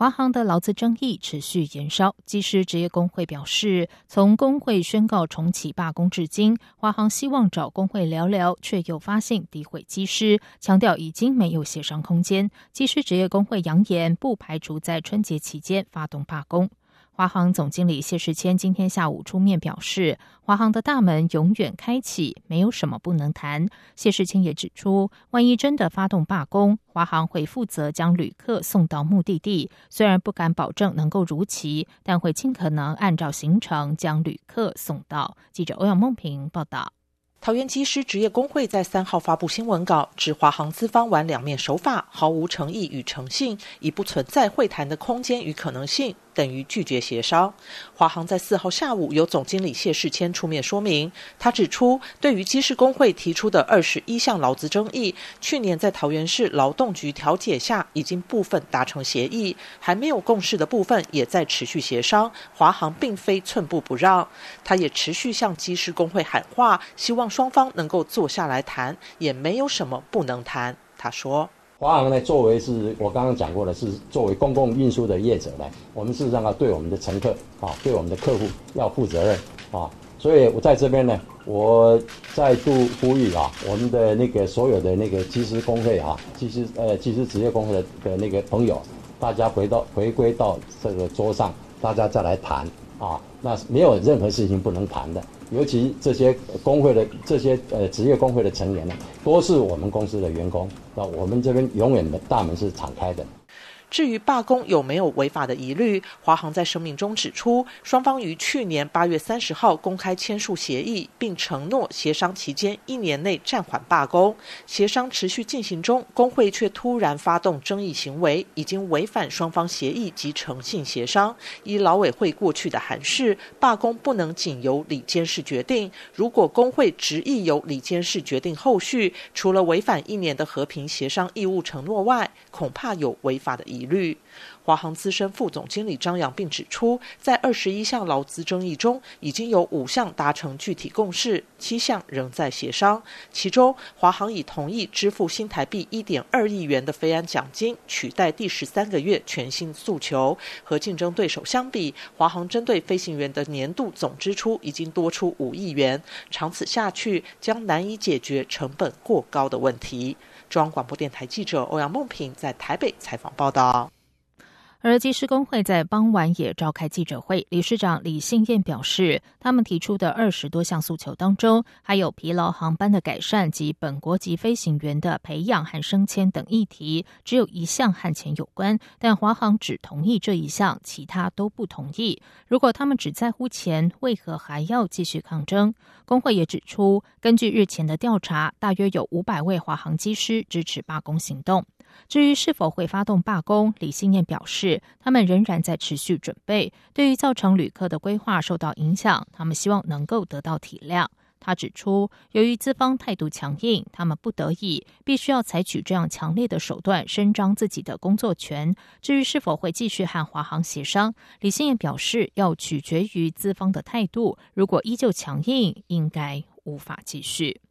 华航的劳资争议持续延烧，机师职业工会表示，从工会宣告重启罢工至今，华航希望找工会聊聊，却又发信诋毁机师，强调已经没有协商空间。机师职业工会扬言，不排除在春节期间发动罢工。华航总经理谢世谦今天下午出面表示，华航的大门永远开启，没有什么不能谈。谢世谦也指出，万一真的发动罢工，华航会负责将旅客送到目的地，虽然不敢保证能够如期，但会尽可能按照行程将旅客送到。记者欧阳梦平报道。桃园机师职业工会在三号发布新闻稿，指华航资方玩两面手法，毫无诚意与诚信，已不存在会谈的空间与可能性。等于拒绝协商。华航在四号下午由总经理谢世谦出面说明，他指出，对于机师工会提出的二十一项劳资争议，去年在桃园市劳动局调解下已经部分达成协议，还没有共识的部分也在持续协商。华航并非寸步不让，他也持续向机师工会喊话，希望双方能够坐下来谈，也没有什么不能谈。他说。华航呢，作为是我刚刚讲过的，是作为公共运输的业者呢，我们事实上要对我们的乘客啊，对我们的客户要负责任啊。所以我在这边呢，我再度呼吁啊，我们的那个所有的那个机师工会啊，机师呃机师职业工会的的那个朋友，大家回到回归到这个桌上，大家再来谈啊。那没有任何事情不能谈的。尤其这些工会的这些呃职业工会的成员呢，都是我们公司的员工，那我们这边永远的大门是敞开的。至于罢工有没有违法的疑虑，华航在声明中指出，双方于去年八月三十号公开签署协议，并承诺协商期间一年内暂缓罢工。协商持续进行中，工会却突然发动争议行为，已经违反双方协议及诚信协商。依劳委会过去的函示，罢工不能仅由里监事决定。如果工会执意由里监事决定后续，除了违反一年的和平协商义务承诺外，恐怕有违法的疑。疑虑。华航资深副总经理张扬并指出，在二十一项劳资争议中，已经有五项达成具体共识，七项仍在协商。其中，华航已同意支付新台币一点二亿元的飞安奖金，取代第十三个月全新诉求。和竞争对手相比，华航针对飞行员的年度总支出已经多出五亿元，长此下去将难以解决成本过高的问题。中央广播电台记者欧阳梦平在台北采访报道。而机师工会在傍晚也召开记者会，理事长李信燕表示，他们提出的二十多项诉求当中，还有疲劳航班的改善及本国籍飞行员的培养和升迁等议题，只有一项和钱有关，但华航只同意这一项，其他都不同意。如果他们只在乎钱，为何还要继续抗争？工会也指出，根据日前的调查，大约有五百位华航机师支持罢工行动。至于是否会发动罢工，李信燕表示，他们仍然在持续准备。对于造成旅客的规划受到影响，他们希望能够得到体谅。他指出，由于资方态度强硬，他们不得已必须要采取这样强烈的手段，伸张自己的工作权。至于是否会继续和华航协商，李信燕表示，要取决于资方的态度。如果依旧强硬，应该无法继续。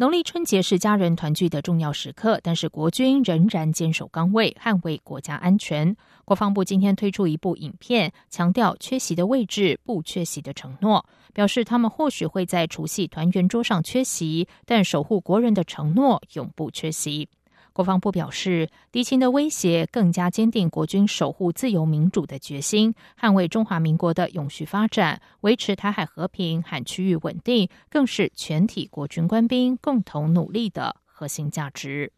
农历春节是家人团聚的重要时刻，但是国军仍然坚守岗位，捍卫国家安全。国防部今天推出一部影片，强调缺席的位置不缺席的承诺，表示他们或许会在除夕团圆桌上缺席，但守护国人的承诺永不缺席。国防部表示，敌情的威胁更加坚定国军守护自由民主的决心，捍卫中华民国的永续发展，维持台海和平和区域稳定，更是全体国军官兵共同努力的核心价值。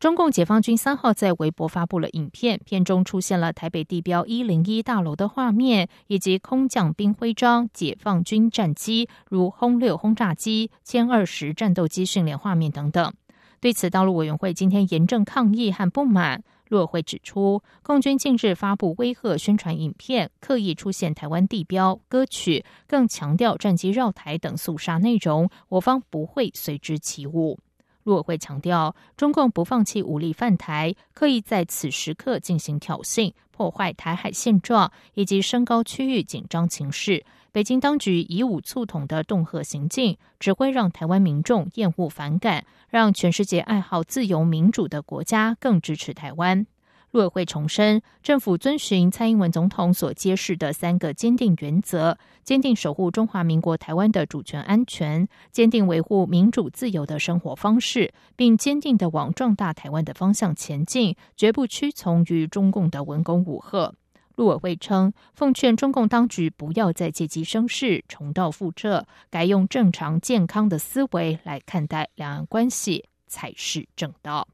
中共解放军三号在微博发布了影片，片中出现了台北地标一零一大楼的画面，以及空降兵徽章、解放军战机如轰六轰炸机、歼二十战斗机训练画面等等。对此，道路委员会今天严正抗议和不满。陆委会指出，共军近日发布威吓宣传影片，刻意出现台湾地标、歌曲，更强调战机绕台等肃杀内容，我方不会随之起舞。陆委会强调，中共不放弃武力犯台，刻意在此时刻进行挑衅，破坏台海现状，以及升高区域紧张情势。北京当局以武促统的恫吓行径，只会让台湾民众厌恶反感，让全世界爱好自由民主的国家更支持台湾。陆委会重申，政府遵循蔡英文总统所揭示的三个坚定原则：坚定守护中华民国台湾的主权安全，坚定维护民主自由的生活方式，并坚定的往壮大台湾的方向前进，绝不屈从于中共的文攻武吓。陆委会称，奉劝中共当局不要再借机生事，重蹈覆辙，改用正常健康的思维来看待两岸关系才是正道。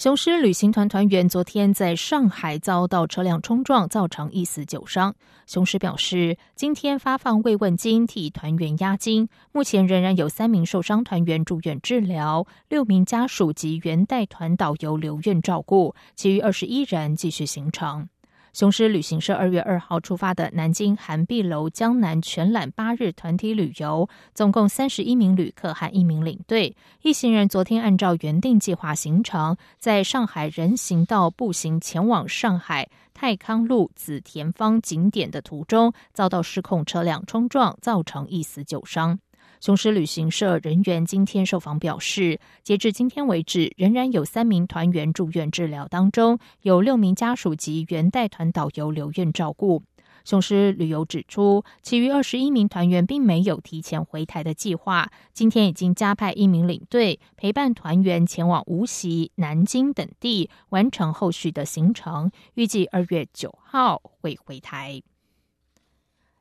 雄狮旅行团团员昨天在上海遭到车辆冲撞，造成一死九伤。雄狮表示，今天发放慰问金替团员押金，目前仍然有三名受伤团员住院治疗，六名家属及原带团导游留院照顾，其余二十一人继续行程。雄狮旅行社二月二号出发的南京韩碧楼江南全览八日团体旅游，总共三十一名旅客和一名领队。一行人昨天按照原定计划行程，在上海人行道步行前往上海泰康路紫田坊景点的途中，遭到失控车辆冲撞，造成一死九伤。雄狮旅行社人员今天受访表示，截至今天为止，仍然有三名团员住院治疗当中，有六名家属及原带团导游留院照顾。雄狮旅游指出，其余二十一名团员并没有提前回台的计划，今天已经加派一名领队陪伴团员前往无锡、南京等地完成后续的行程，预计二月九号会回台。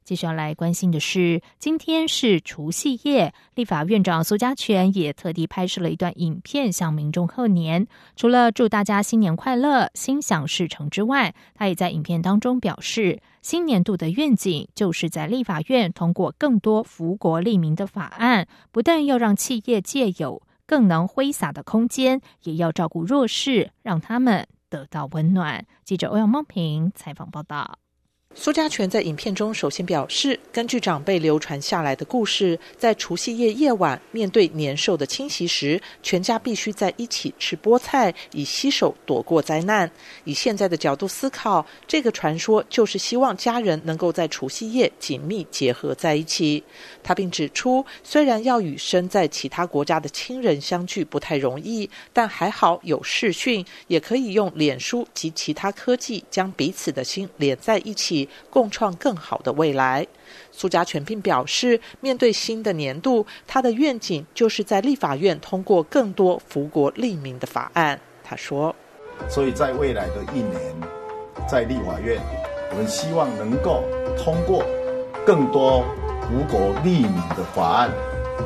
接下来关心的是，今天是除夕夜，立法院长苏家全也特地拍摄了一段影片向民众贺年。除了祝大家新年快乐、心想事成之外，他也在影片当中表示，新年度的愿景就是在立法院通过更多福国利民的法案，不但要让企业借有更能挥洒的空间，也要照顾弱势，让他们得到温暖。记者欧阳梦平采访报道。苏家全在影片中首先表示，根据长辈流传下来的故事，在除夕夜夜晚面对年兽的侵袭时，全家必须在一起吃菠菜，以洗手躲过灾难。以现在的角度思考，这个传说就是希望家人能够在除夕夜紧密结合在一起。他并指出，虽然要与身在其他国家的亲人相聚不太容易，但还好有视讯，也可以用脸书及其他科技将彼此的心连在一起。共创更好的未来。苏家全并表示，面对新的年度，他的愿景就是在立法院通过更多福国利民的法案。他说：“所以在未来的一年，在立法院，我们希望能够通过更多福国利民的法案。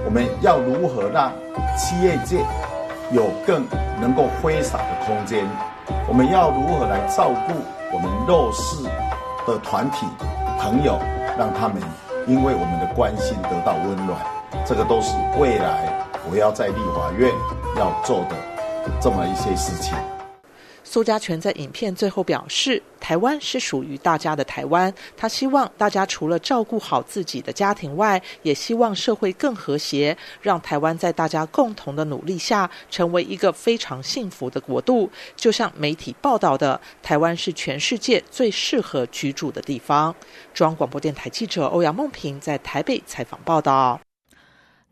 我们要如何让企业界有更能够挥洒的空间？我们要如何来照顾我们弱势？”的团体朋友，让他们因为我们的关心得到温暖，这个都是未来我要在立法院要做的这么一些事情。苏家全在影片最后表示：“台湾是属于大家的台湾。他希望大家除了照顾好自己的家庭外，也希望社会更和谐，让台湾在大家共同的努力下，成为一个非常幸福的国度。就像媒体报道的，台湾是全世界最适合居住的地方。”中央广播电台记者欧阳梦平在台北采访报道。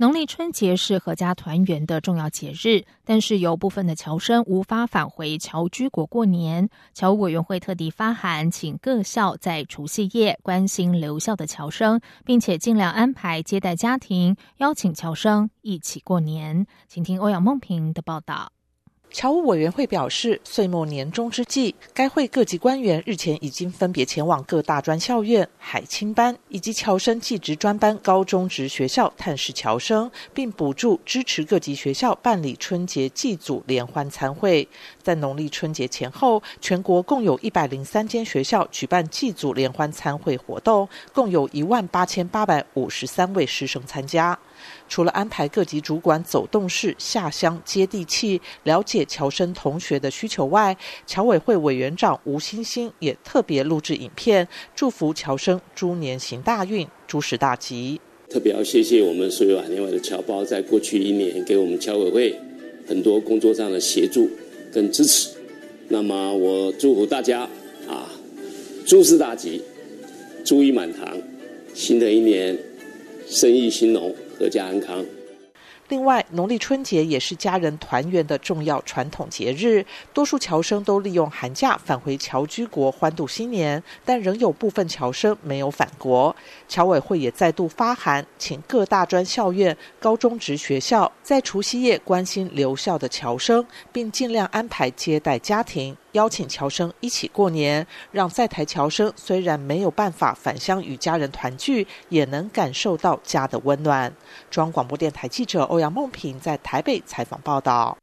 农历春节是阖家团圆的重要节日，但是有部分的侨生无法返回侨居国过年。侨务委员会特地发函，请各校在除夕夜关心留校的侨生，并且尽量安排接待家庭，邀请侨生一起过年。请听欧阳梦萍的报道。侨务委员会表示，岁末年终之际，该会各级官员日前已经分别前往各大专校院、海青班以及侨生技职专班高中职学校探视侨生，并补助支持各级学校办理春节祭祖联欢参会。在农历春节前后，全国共有一百零三间学校举办祭祖联欢参会活动，共有一万八千八百五十三位师生参加。除了安排各级主管走动式下乡接地气，了解侨生同学的需求外，侨委会委员长吴欣欣也特别录制影片，祝福侨生猪年行大运，诸事大吉。特别要谢谢我们所有海内外的侨胞，在过去一年给我们侨委会很多工作上的协助跟支持。那么我祝福大家啊，诸事大吉，猪意满堂，新的一年生意兴隆，阖家安康。另外，农历春节也是家人团圆的重要传统节日，多数侨生都利用寒假返回侨居国欢度新年，但仍有部分侨生没有返国。侨委会也再度发函，请各大专校院、高中职学校在除夕夜关心留校的侨生，并尽量安排接待家庭。邀请侨生一起过年，让在台侨生虽然没有办法返乡与家人团聚，也能感受到家的温暖。中央广播电台记者欧阳梦平在台北采访报道。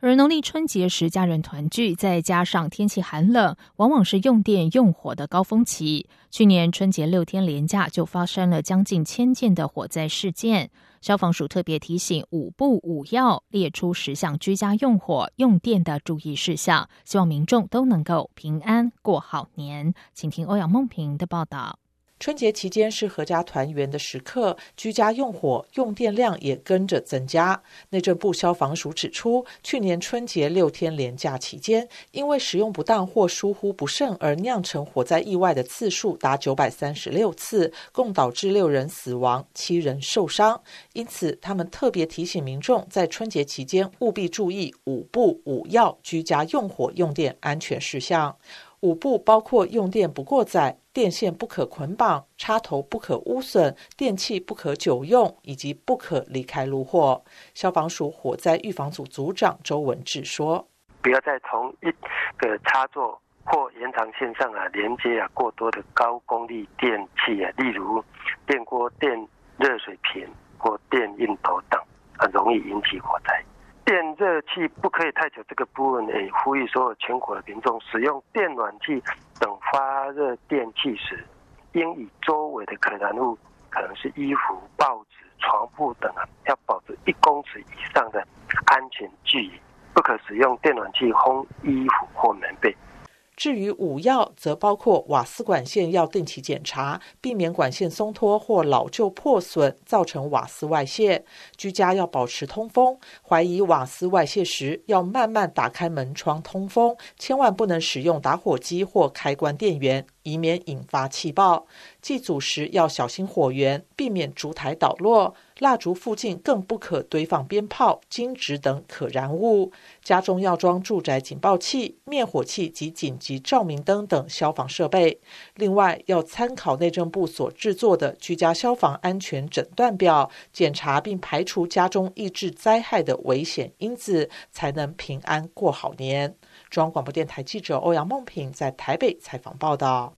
而农历春节时家人团聚，再加上天气寒冷，往往是用电用火的高峰期。去年春节六天连假就发生了将近千件的火灾事件。消防署特别提醒五不五要，列出十项居家用火用电的注意事项，希望民众都能够平安过好年。请听欧阳梦平的报道。春节期间是阖家团圆的时刻，居家用火用电量也跟着增加。内政部消防署指出，去年春节六天连假期间，因为使用不当或疏忽不慎而酿成火灾意外的次数达九百三十六次，共导致六人死亡、七人受伤。因此，他们特别提醒民众，在春节期间务必注意五不五要居家用火用电安全事项。五不包括用电不过载。电线不可捆绑，插头不可污损，电器不可久用，以及不可离开炉火。消防署火灾预防组组长周文志说：“不要在同一个插座或延长线上啊连接啊过多的高功率电器啊，例如电锅、电热水瓶或电熨斗等，很容易引起火灾。电热器不可以太久，这个部分诶，呼吁所有全国的民众使用电暖器。”等热电器时，应以周围的可燃物，可能是衣服、报纸、床铺等啊，要保持一公尺以上的安全距离，不可使用电暖器烘衣服或棉被。至于五要，则包括瓦斯管线要定期检查，避免管线松脱或老旧破损造成瓦斯外泄。居家要保持通风，怀疑瓦斯外泄时，要慢慢打开门窗通风，千万不能使用打火机或开关电源。以免引发气爆，祭祖时要小心火源，避免烛台倒落。蜡烛附近更不可堆放鞭炮、金纸等可燃物。家中要装住宅警报器、灭火器及紧急照明灯等消防设备。另外，要参考内政部所制作的居家消防安全诊断表，检查并排除家中易致灾害的危险因子，才能平安过好年。中央广播电台记者欧阳梦平在台北采访报道。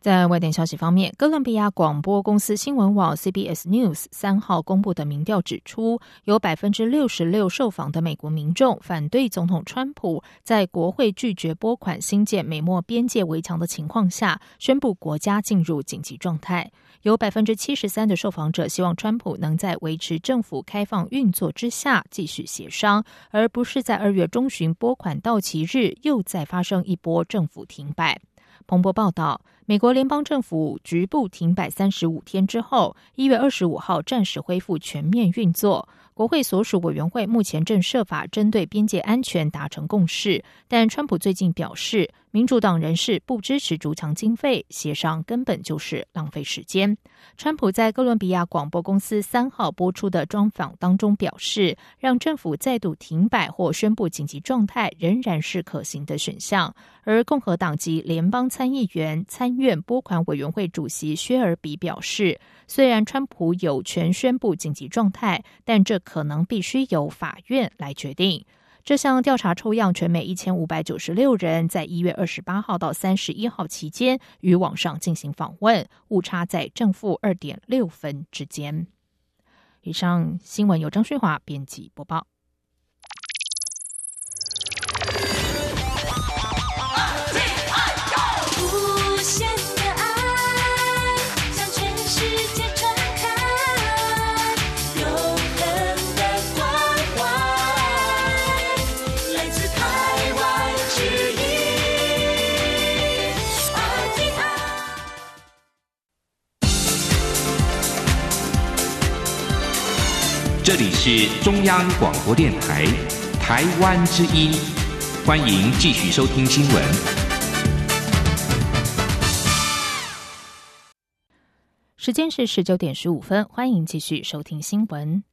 在外电消息方面，哥伦比亚广播公司新闻网 CBS News 三号公布的民调指出，有百分之六十六受访的美国民众反对总统川普在国会拒绝拨款新建美墨边界围墙的情况下，宣布国家进入紧急状态。有百分之七十三的受访者希望川普能在维持政府开放运作之下继续协商，而不是在二月中旬拨款到期日又再发生一波政府停摆。彭博报道，美国联邦政府局部停摆三十五天之后，一月二十五号暂时恢复全面运作。国会所属委员会目前正设法针对边界安全达成共识，但川普最近表示，民主党人士不支持逐强经费协商，根本就是浪费时间。川普在哥伦比亚广播公司三号播出的专访当中表示，让政府再度停摆或宣布紧急状态仍然是可行的选项。而共和党籍联邦参议员参院拨款委员会主席薛尔比表示，虽然川普有权宣布紧急状态，但这可能必须由法院来决定。这项调查抽样全美一千五百九十六人，在一月二十八号到三十一号期间与网上进行访问，误差在正负二点六分之间。以上新闻由张旭华编辑播报。这里是中央广播电台台湾之音，欢迎继续收听新闻。时间是十九点十五分，欢迎继续收听新闻。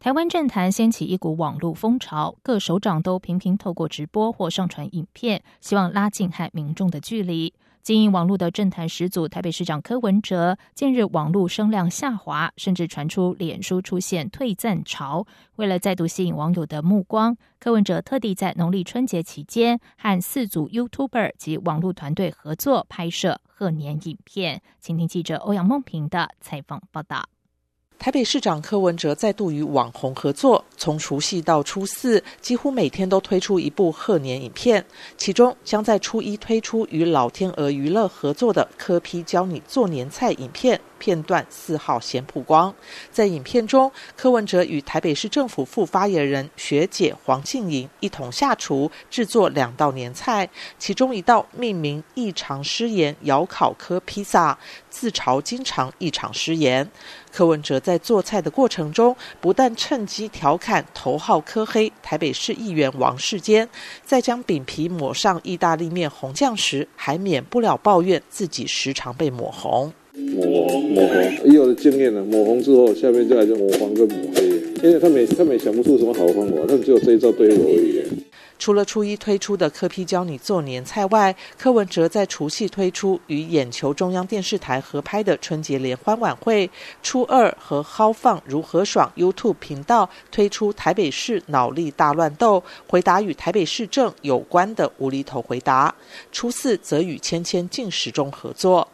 台湾政坛掀起一股网络风潮，各首长都频频透过直播或上传影片，希望拉近和民众的距离。经营网络的政坛始祖台北市长柯文哲，近日网络声量下滑，甚至传出脸书出现退赞潮。为了再度吸引网友的目光，柯文哲特地在农历春节期间和四组 YouTuber 及网络团队合作拍摄贺年影片。请听记者欧阳梦平的采访报道。台北市长柯文哲再度与网红合作，从除夕到初四，几乎每天都推出一部贺年影片。其中将在初一推出与老天鹅娱乐合作的“柯批教你做年菜”影片。片段四号先曝光，在影片中，柯文哲与台北市政府副发言人学姐黄静莹一同下厨制作两道年菜，其中一道命名“异常失言窑烤科披萨”，自嘲经常异常失言。柯文哲在做菜的过程中，不但趁机调侃头号科黑台北市议员王世坚，在将饼皮抹上意大利面红酱时，还免不了抱怨自己时常被抹红。抹抹红，以我的经验了，抹红之后，下面就来就抹黄跟抹黑，因为他们他们想不出什么好方法，他们只有这一招对我而已。除了初一推出的柯批教你做年菜外，柯文哲在除夕推出与眼球中央电视台合拍的春节联欢晚会，初二和豪放如何爽 YouTube 频道推出台北市脑力大乱斗，回答与台北市政有关的无厘头回答，初四则与芊芊进食中合作。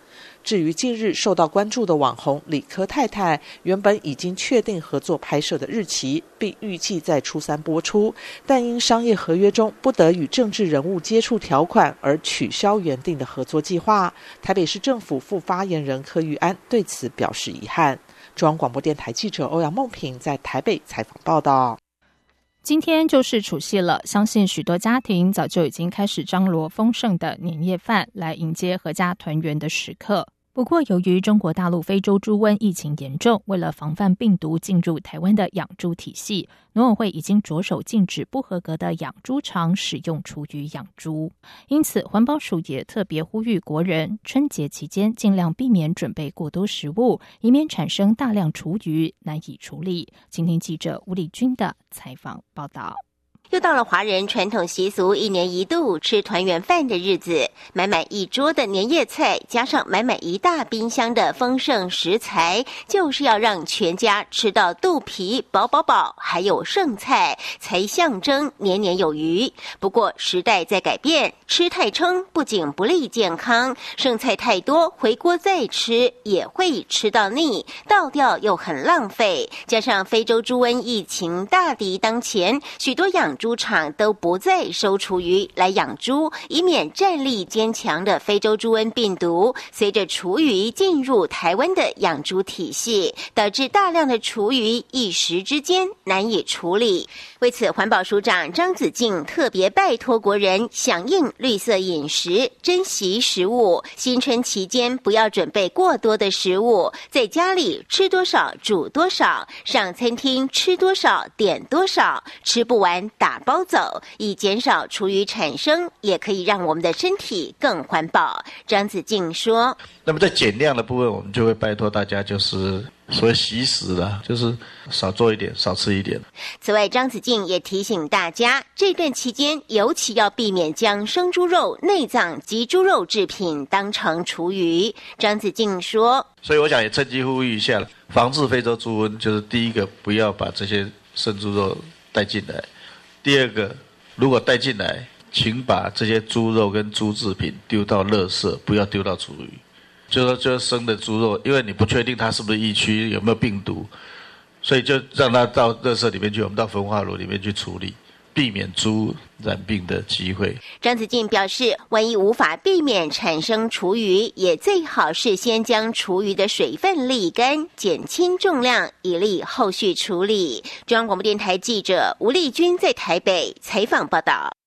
至于近日受到关注的网红李科太太，原本已经确定合作拍摄的日期，并预计在初三播出，但因商业合约中不得与政治人物接触条款而取消原定的合作计划。台北市政府副发言人柯玉安对此表示遗憾。中央广播电台记者欧阳梦平在台北采访报道。今天就是除夕了，相信许多家庭早就已经开始张罗丰盛的年夜饭，来迎接阖家团圆的时刻。不过，由于中国大陆非洲猪瘟疫情严重，为了防范病毒进入台湾的养猪体系，农委会已经着手禁止不合格的养猪场使用厨余养猪。因此，环保署也特别呼吁国人春节期间尽量避免准备过多食物，以免产生大量厨余难以处理。今天记者吴丽君的采访报道。到了华人传统习俗一年一度吃团圆饭的日子，满满一桌的年夜菜，加上满满一大冰箱的丰盛食材，就是要让全家吃到肚皮饱饱饱，还有剩菜，才象征年年有余。不过时代在改变，吃太撑不仅不利健康，剩菜太多回锅再吃也会吃到腻，倒掉又很浪费。加上非洲猪瘟疫情大敌当前，许多养猪猪场都不再收厨余来养猪，以免战力坚强的非洲猪瘟病毒随着厨余进入台湾的养猪体系，导致大量的厨余一时之间难以处理。为此，环保署长张子静特别拜托国人响应绿色饮食，珍惜食物。新春期间不要准备过多的食物，在家里吃多少煮多少，上餐厅吃多少点多少，吃不完打。打包走，以减少厨余产生，也可以让我们的身体更环保。张子静说：“那么在减量的部分，我们就会拜托大家，就是所谓习食了，就是少做一点，少吃一点。”此外，张子静也提醒大家，这段期间尤其要避免将生猪肉、内脏及猪肉制品当成厨余。张子静说：“所以我想也趁机呼吁一下了，防治非洲猪瘟，就是第一个，不要把这些生猪肉带进来。”第二个，如果带进来，请把这些猪肉跟猪制品丢到垃圾，不要丢到厨余。就说，就生的猪肉，因为你不确定它是不是疫区，有没有病毒，所以就让它到垃圾里面去，我们到焚化炉里面去处理。避免猪染病的机会。张子静表示，万一无法避免产生厨余，也最好是先将厨余的水分沥干，减轻重量，以利后续处理。中央广播电台记者吴丽君在台北采访报道。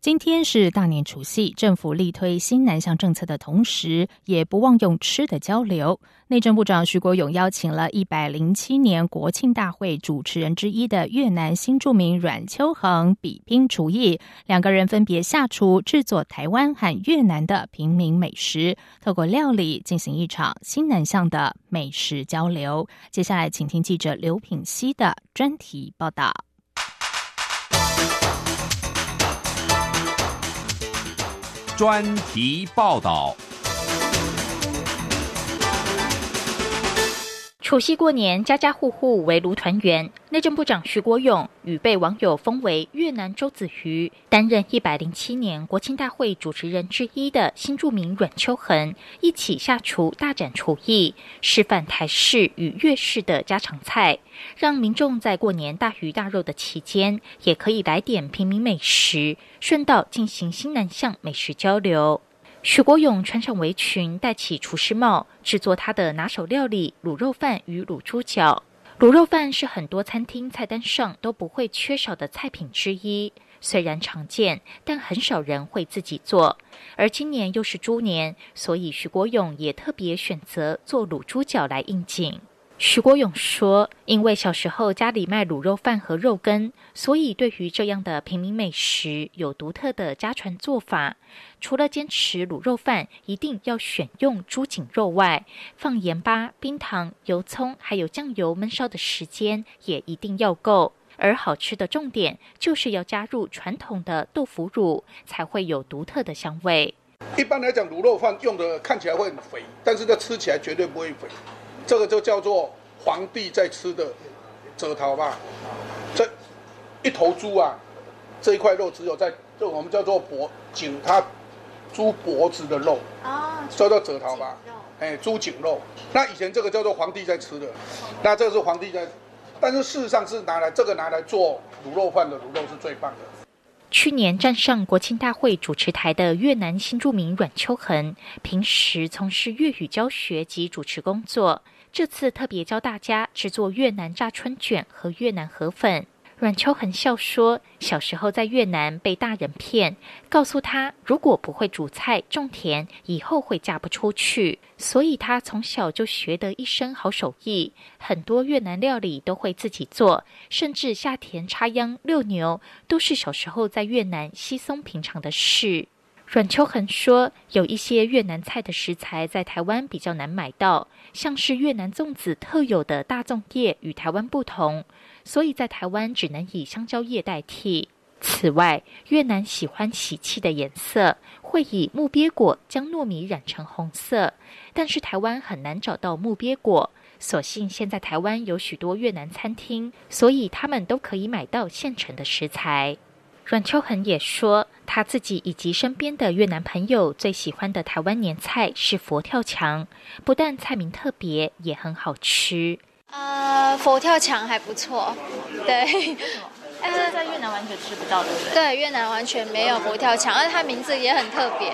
今天是大年除夕，政府力推新南向政策的同时，也不忘用吃的交流。内政部长徐国勇邀请了一百零七年国庆大会主持人之一的越南新著名阮秋恒比拼厨艺，两个人分别下厨制作台湾和越南的平民美食，透过料理进行一场新南向的美食交流。接下来，请听记者刘品熙的专题报道。专题报道。除夕过年，家家户户围炉团圆。内政部长徐国勇与被网友封为“越南周子瑜”，担任一百零七年国庆大会主持人之一的新著名阮秋恒一起下厨大展厨艺，示范台式与粤式的家常菜，让民众在过年大鱼大肉的期间，也可以来点平民美食，顺道进行新南向美食交流。许国勇穿上围裙，戴起厨师帽，制作他的拿手料理——卤肉饭与卤猪脚。卤肉饭是很多餐厅菜单上都不会缺少的菜品之一，虽然常见，但很少人会自己做。而今年又是猪年，所以许国勇也特别选择做卤猪脚来应景。徐国勇说：“因为小时候家里卖卤肉饭和肉羹，所以对于这样的平民美食有独特的家传做法。除了坚持卤肉饭一定要选用猪颈肉外，放盐巴、冰糖、油葱还有酱油焖烧的时间也一定要够。而好吃的重点就是要加入传统的豆腐乳，才会有独特的香味。一般来讲，卤肉饭用的看起来会很肥，但是它吃起来绝对不会肥。”这个就叫做皇帝在吃的折桃吧，这一头猪啊，这一块肉只有在这我们叫做脖颈，它猪脖子的肉啊，叫做折桃吧，哎，猪颈肉。那以前这个叫做皇帝在吃的，那这个是皇帝在，但是事实上是拿来这个拿来做卤肉饭的卤肉是最棒的。去年站上国庆大会主持台的越南新著名阮秋恒，平时从事粤语教学及主持工作。这次特别教大家制作越南炸春卷和越南河粉。阮秋恒笑说：“小时候在越南被大人骗，告诉他如果不会煮菜种田，以后会嫁不出去。所以他从小就学得一身好手艺，很多越南料理都会自己做，甚至下田插秧、遛牛，都是小时候在越南稀松平常的事。”阮秋恒说：“有一些越南菜的食材在台湾比较难买到，像是越南粽子特有的大粽叶与台湾不同，所以在台湾只能以香蕉叶代替。此外，越南喜欢喜气的颜色，会以木鳖果将糯米染成红色，但是台湾很难找到木鳖果。所幸现在台湾有许多越南餐厅，所以他们都可以买到现成的食材。”阮秋恒也说，他自己以及身边的越南朋友最喜欢的台湾年菜是佛跳墙，不但菜名特别，也很好吃。呃，佛跳墙还不错，对。但是在越南完全吃不到，对不对？对，越南完全没有佛跳墙，而且它名字也很特别。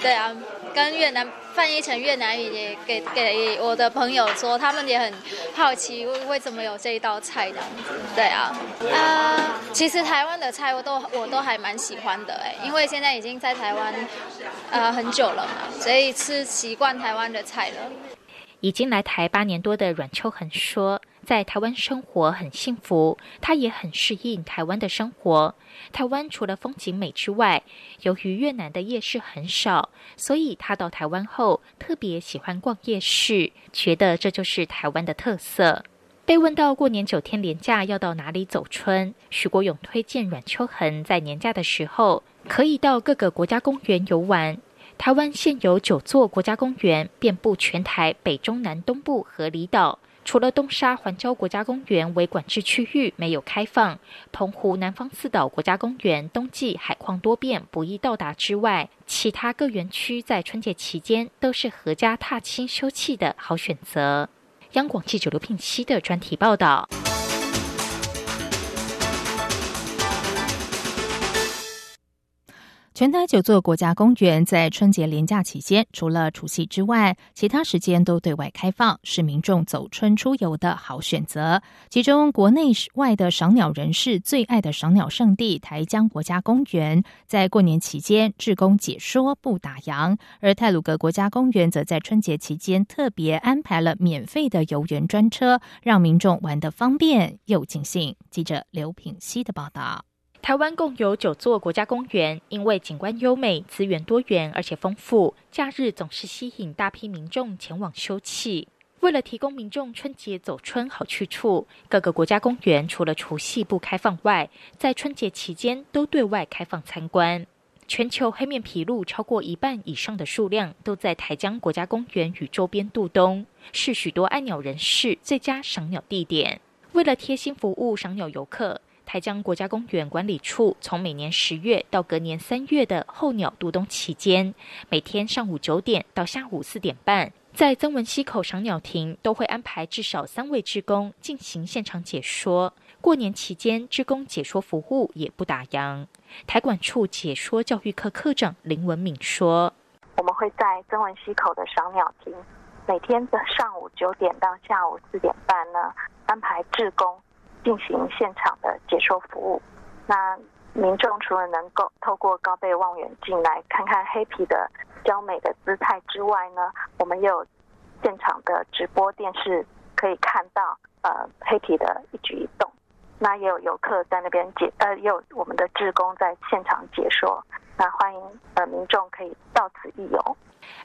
对啊。跟越南翻译成越南语，也给给我的朋友说，他们也很好奇为为什么有这一道菜这样子。对啊，啊，其实台湾的菜我都我都还蛮喜欢的哎，因为现在已经在台湾呃很久了嘛，所以吃习惯台湾的菜了。已经来台八年多的阮秋恒说。在台湾生活很幸福，他也很适应台湾的生活。台湾除了风景美之外，由于越南的夜市很少，所以他到台湾后特别喜欢逛夜市，觉得这就是台湾的特色。被问到过年九天连假要到哪里走春，徐国勇推荐阮秋恒在年假的时候可以到各个国家公园游玩。台湾现有九座国家公园，遍布全台北、中、南、东部和离岛。除了东沙环礁国家公园为管制区域没有开放，澎湖南方四岛国家公园冬季海况多变，不易到达之外，其他各园区在春节期间都是合家踏青休憩的好选择。央广记者刘聘熙的专题报道。全台九座国家公园在春节连假期间，除了除夕之外，其他时间都对外开放，是民众走春出游的好选择。其中，国内外的赏鸟人士最爱的赏鸟圣地台江国家公园，在过年期间志工解说不打烊；而泰鲁格国家公园则在春节期间特别安排了免费的游园专车，让民众玩得方便又尽兴。记者刘品希的报道。台湾共有九座国家公园，因为景观优美、资源多元而且丰富，假日总是吸引大批民众前往休憩。为了提供民众春节走春好去处，各个国家公园除了除夕不开放外，在春节期间都对外开放参观。全球黑面琵鹭超过一半以上的数量都在台江国家公园与周边渡冬，是许多爱鸟人士最佳赏鸟地点。为了贴心服务赏鸟游客。台江国家公园管理处从每年十月到隔年三月的候鸟渡冬期间，每天上午九点到下午四点半，在曾文溪口赏鸟亭都会安排至少三位职工进行现场解说。过年期间，职工解说服务也不打烊。台管处解说教育科科长林文敏说：“我们会在曾文溪口的赏鸟亭，每天的上午九点到下午四点半呢，安排职工。”进行现场的解说服务。那民众除了能够透过高倍望远镜来看看黑皮的娇美的姿态之外呢，我们也有现场的直播电视可以看到呃黑皮的一举一动。那也有游客在那边解呃，也有我们的职工在现场解说。那欢迎呃民众可以到此一游。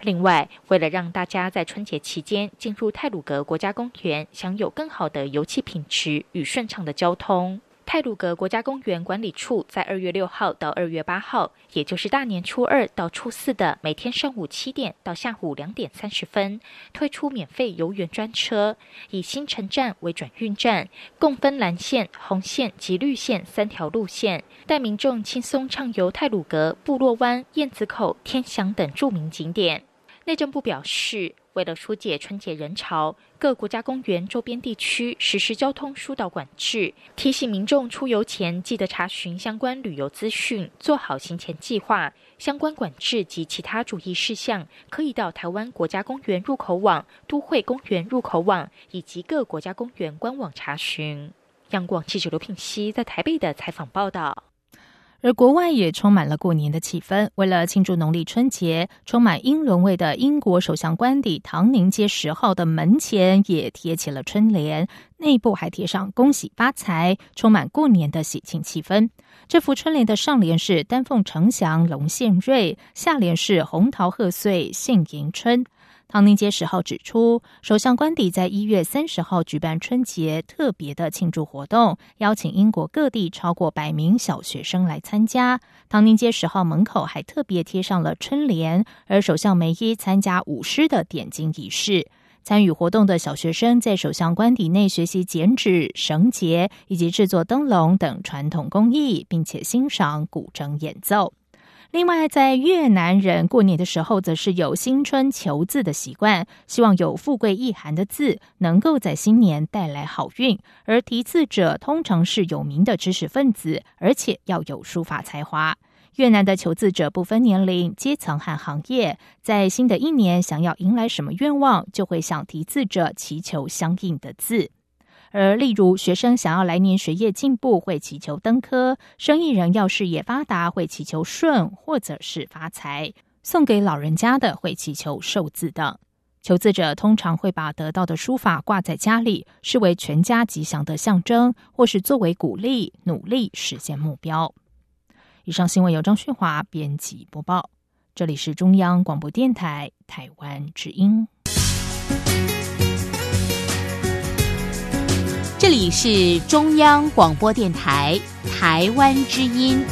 另外，为了让大家在春节期间进入泰鲁格国家公园，享有更好的油气品质与顺畅的交通。泰鲁格国家公园管理处在二月六号到二月八号，也就是大年初二到初四的每天上午七点到下午两点三十分，推出免费游园专车，以新城站为转运站，共分蓝线、红线及绿线三条路线，带民众轻松畅游泰鲁格、部落湾、燕子口、天祥等著名景点。内政部表示。为了疏解春节人潮，各国家公园周边地区实施交通疏导管制，提醒民众出游前记得查询相关旅游资讯，做好行前计划。相关管制及其他注意事项，可以到台湾国家公园入口网、都会公园入口网以及各国家公园官网查询。央广记者刘品熙在台北的采访报道。而国外也充满了过年的气氛。为了庆祝农历春节，充满英伦味的英国首相官邸唐宁街十号的门前也贴起了春联，内部还贴上“恭喜发财”，充满过年的喜庆气氛。这幅春联的上联是“丹凤呈祥，龙献瑞”，下联是“红桃贺岁，杏迎春”。唐宁街十号指出，首相官邸在一月三十号举办春节特别的庆祝活动，邀请英国各地超过百名小学生来参加。唐宁街十号门口还特别贴上了春联，而首相梅伊参加舞狮的点睛仪式。参与活动的小学生在首相官邸内学习剪纸、绳结以及制作灯笼等传统工艺，并且欣赏古筝演奏。另外，在越南人过年的时候，则是有新春求字的习惯，希望有富贵意涵的字能够在新年带来好运。而题字者通常是有名的知识分子，而且要有书法才华。越南的求字者不分年龄、阶层和行业，在新的一年想要迎来什么愿望，就会向题字者祈求相应的字。而例如，学生想要来年学业进步，会祈求登科；生意人要事业发达，会祈求顺或者是发财；送给老人家的会祈求寿字等。求字者通常会把得到的书法挂在家里，视为全家吉祥的象征，或是作为鼓励，努力实现目标。以上新闻由张旭华编辑播报，这里是中央广播电台台湾之音。这里是中央广播电台台湾之音。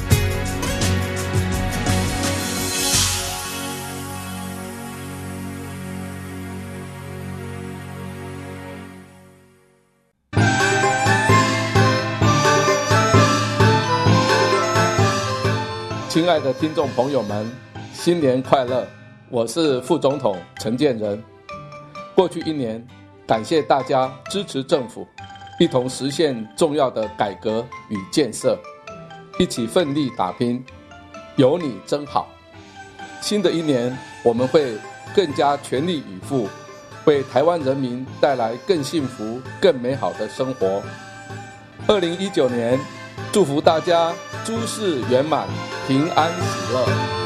亲爱的听众朋友们，新年快乐！我是副总统陈建仁。过去一年，感谢大家支持政府。一同实现重要的改革与建设，一起奋力打拼，有你真好。新的一年，我们会更加全力以赴，为台湾人民带来更幸福、更美好的生活。二零一九年，祝福大家诸事圆满、平安喜乐。